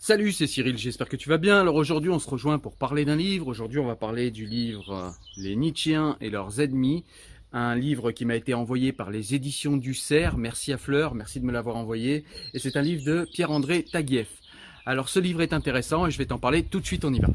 Salut, c'est Cyril, j'espère que tu vas bien. Alors aujourd'hui, on se rejoint pour parler d'un livre. Aujourd'hui, on va parler du livre euh, Les Nietzschéens et leurs ennemis, un livre qui m'a été envoyé par les éditions du Cerf. Merci à Fleur, merci de me l'avoir envoyé. Et c'est un livre de Pierre-André Taguieff. Alors ce livre est intéressant et je vais t'en parler tout de suite, on y va.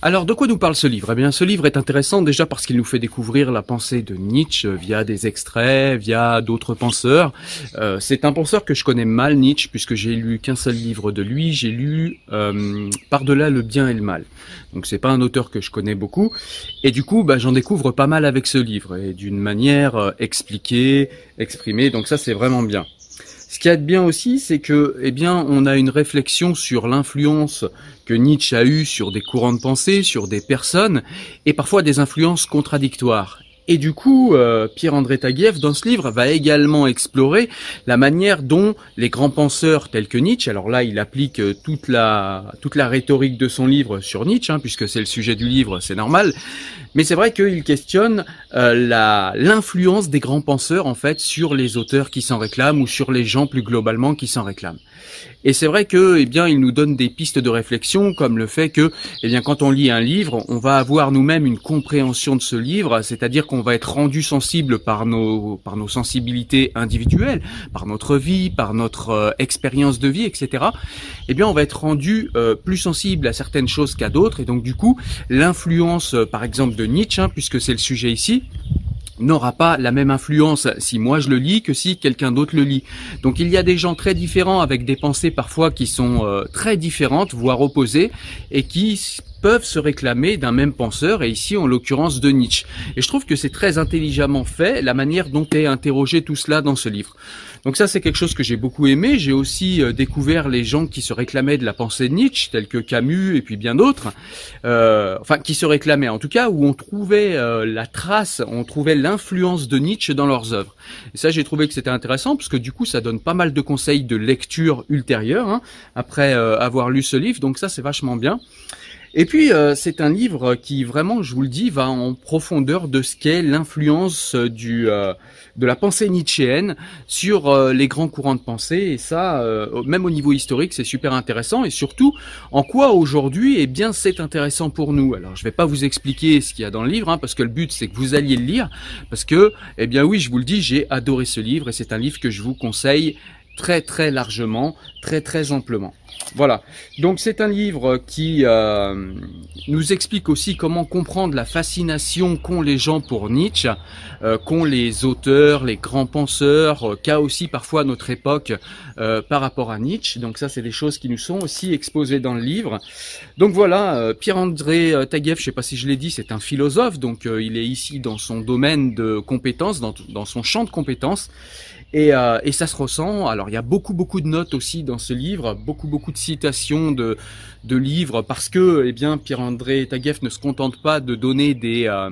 Alors, de quoi nous parle ce livre? Eh bien, ce livre est intéressant déjà parce qu'il nous fait découvrir la pensée de Nietzsche via des extraits, via d'autres penseurs. Euh, c'est un penseur que je connais mal, Nietzsche, puisque j'ai lu qu'un seul livre de lui. J'ai lu euh, Par-delà le bien et le mal. Donc, c'est pas un auteur que je connais beaucoup. Et du coup, bah, j'en découvre pas mal avec ce livre et d'une manière euh, expliquée, exprimée. Donc, ça, c'est vraiment bien. Ce qui est bien aussi, c'est que, eh bien, on a une réflexion sur l'influence que Nietzsche a eue sur des courants de pensée, sur des personnes, et parfois des influences contradictoires. Et du coup, euh, Pierre-André Taguieff, dans ce livre, va également explorer la manière dont les grands penseurs tels que Nietzsche, alors là, il applique euh, toute la, toute la rhétorique de son livre sur Nietzsche, hein, puisque c'est le sujet du livre, c'est normal, mais c'est vrai qu'il questionne euh, l'influence des grands penseurs, en fait, sur les auteurs qui s'en réclament ou sur les gens plus globalement qui s'en réclament. Et c'est vrai que, eh bien, il nous donne des pistes de réflexion, comme le fait que, eh bien, quand on lit un livre, on va avoir nous-mêmes une compréhension de ce livre, c'est-à-dire qu'on va être rendu sensible par nos, par nos sensibilités individuelles, par notre vie, par notre euh, expérience de vie, etc. Eh bien, on va être rendu euh, plus sensible à certaines choses qu'à d'autres, et donc du coup, l'influence, euh, par exemple, de Nietzsche, hein, puisque c'est le sujet ici, n'aura pas la même influence si moi je le lis que si quelqu'un d'autre le lit. Donc il y a des gens très différents avec des pensées parfois qui sont euh, très différentes, voire opposées, et qui peuvent se réclamer d'un même penseur, et ici en l'occurrence de Nietzsche. Et je trouve que c'est très intelligemment fait, la manière dont est interrogé tout cela dans ce livre. Donc ça c'est quelque chose que j'ai beaucoup aimé. J'ai aussi euh, découvert les gens qui se réclamaient de la pensée de Nietzsche, tels que Camus et puis bien d'autres, euh, enfin qui se réclamaient en tout cas, où on trouvait euh, la trace, on trouvait l'influence de Nietzsche dans leurs œuvres. Et ça j'ai trouvé que c'était intéressant parce que du coup ça donne pas mal de conseils de lecture ultérieure hein, après avoir lu ce livre. Donc ça c'est vachement bien. Et puis, euh, c'est un livre qui vraiment, je vous le dis, va en profondeur de ce qu'est l'influence du euh, de la pensée nietzschéenne sur euh, les grands courants de pensée. Et ça, même au niveau historique, c'est super intéressant. Et surtout, en quoi aujourd'hui, eh bien, c'est intéressant pour nous? Alors, je vais pas vous expliquer ce qu'il y a dans le livre, hein, parce que le but, c'est que vous alliez le lire, parce que, eh bien, oui, je vous le dis, j'ai adoré ce livre et c'est un livre que je vous conseille très très largement, très très amplement. Voilà. Donc c'est un livre qui euh, nous explique aussi comment comprendre la fascination qu'ont les gens pour Nietzsche, euh, qu'ont les auteurs, les grands penseurs, euh, qu'a aussi parfois notre époque euh, par rapport à Nietzsche. Donc ça c'est des choses qui nous sont aussi exposées dans le livre. Donc voilà, Pierre-André Taguieff, je sais pas si je l'ai dit, c'est un philosophe, donc il est ici dans son domaine de compétences, dans, dans son champ de compétences. Et, euh, et, ça se ressent. Alors il y a beaucoup beaucoup de notes aussi dans ce livre, beaucoup beaucoup de citations de, de livres parce que eh bien Pierre-André Taguieff ne se contente pas de donner des euh,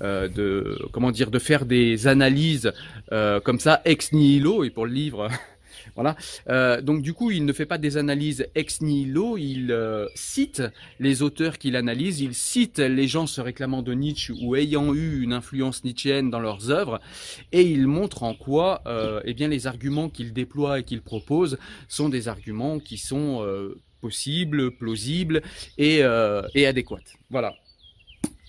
euh de comment dire de faire des analyses euh, comme ça ex nihilo et pour le livre voilà. Euh, donc du coup, il ne fait pas des analyses ex nihilo, il euh, cite les auteurs qu'il analyse, il cite les gens se réclamant de Nietzsche ou ayant eu une influence nietzschéenne dans leurs œuvres, et il montre en quoi, euh, eh bien, les arguments qu'il déploie et qu'il propose sont des arguments qui sont possibles, plausibles et, et adéquats. Voilà.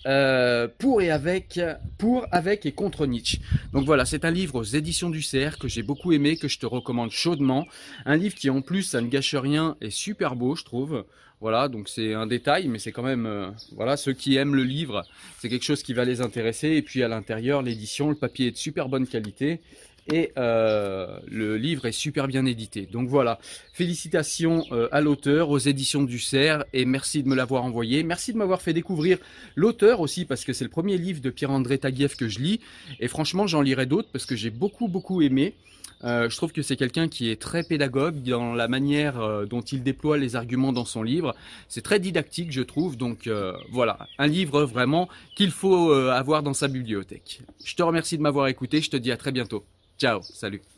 Euh, pour et avec, pour, avec et contre Nietzsche. Donc voilà, c'est un livre aux éditions du CR que j'ai beaucoup aimé, que je te recommande chaudement. Un livre qui en plus, ça ne gâche rien, est super beau, je trouve. Voilà, donc c'est un détail, mais c'est quand même, euh, voilà, ceux qui aiment le livre, c'est quelque chose qui va les intéresser. Et puis à l'intérieur, l'édition, le papier est de super bonne qualité et euh, le livre est super bien édité. Donc voilà, félicitations euh, à l'auteur, aux éditions du Cerf, et merci de me l'avoir envoyé. Merci de m'avoir fait découvrir l'auteur aussi, parce que c'est le premier livre de Pierre-André Taguieff que je lis, et franchement j'en lirai d'autres parce que j'ai beaucoup beaucoup aimé. Euh, je trouve que c'est quelqu'un qui est très pédagogue dans la manière dont il déploie les arguments dans son livre. C'est très didactique, je trouve. Donc voilà, un livre vraiment qu'il faut avoir dans sa bibliothèque. Je te remercie de m'avoir écouté. Je te dis à très bientôt. Ciao, salut.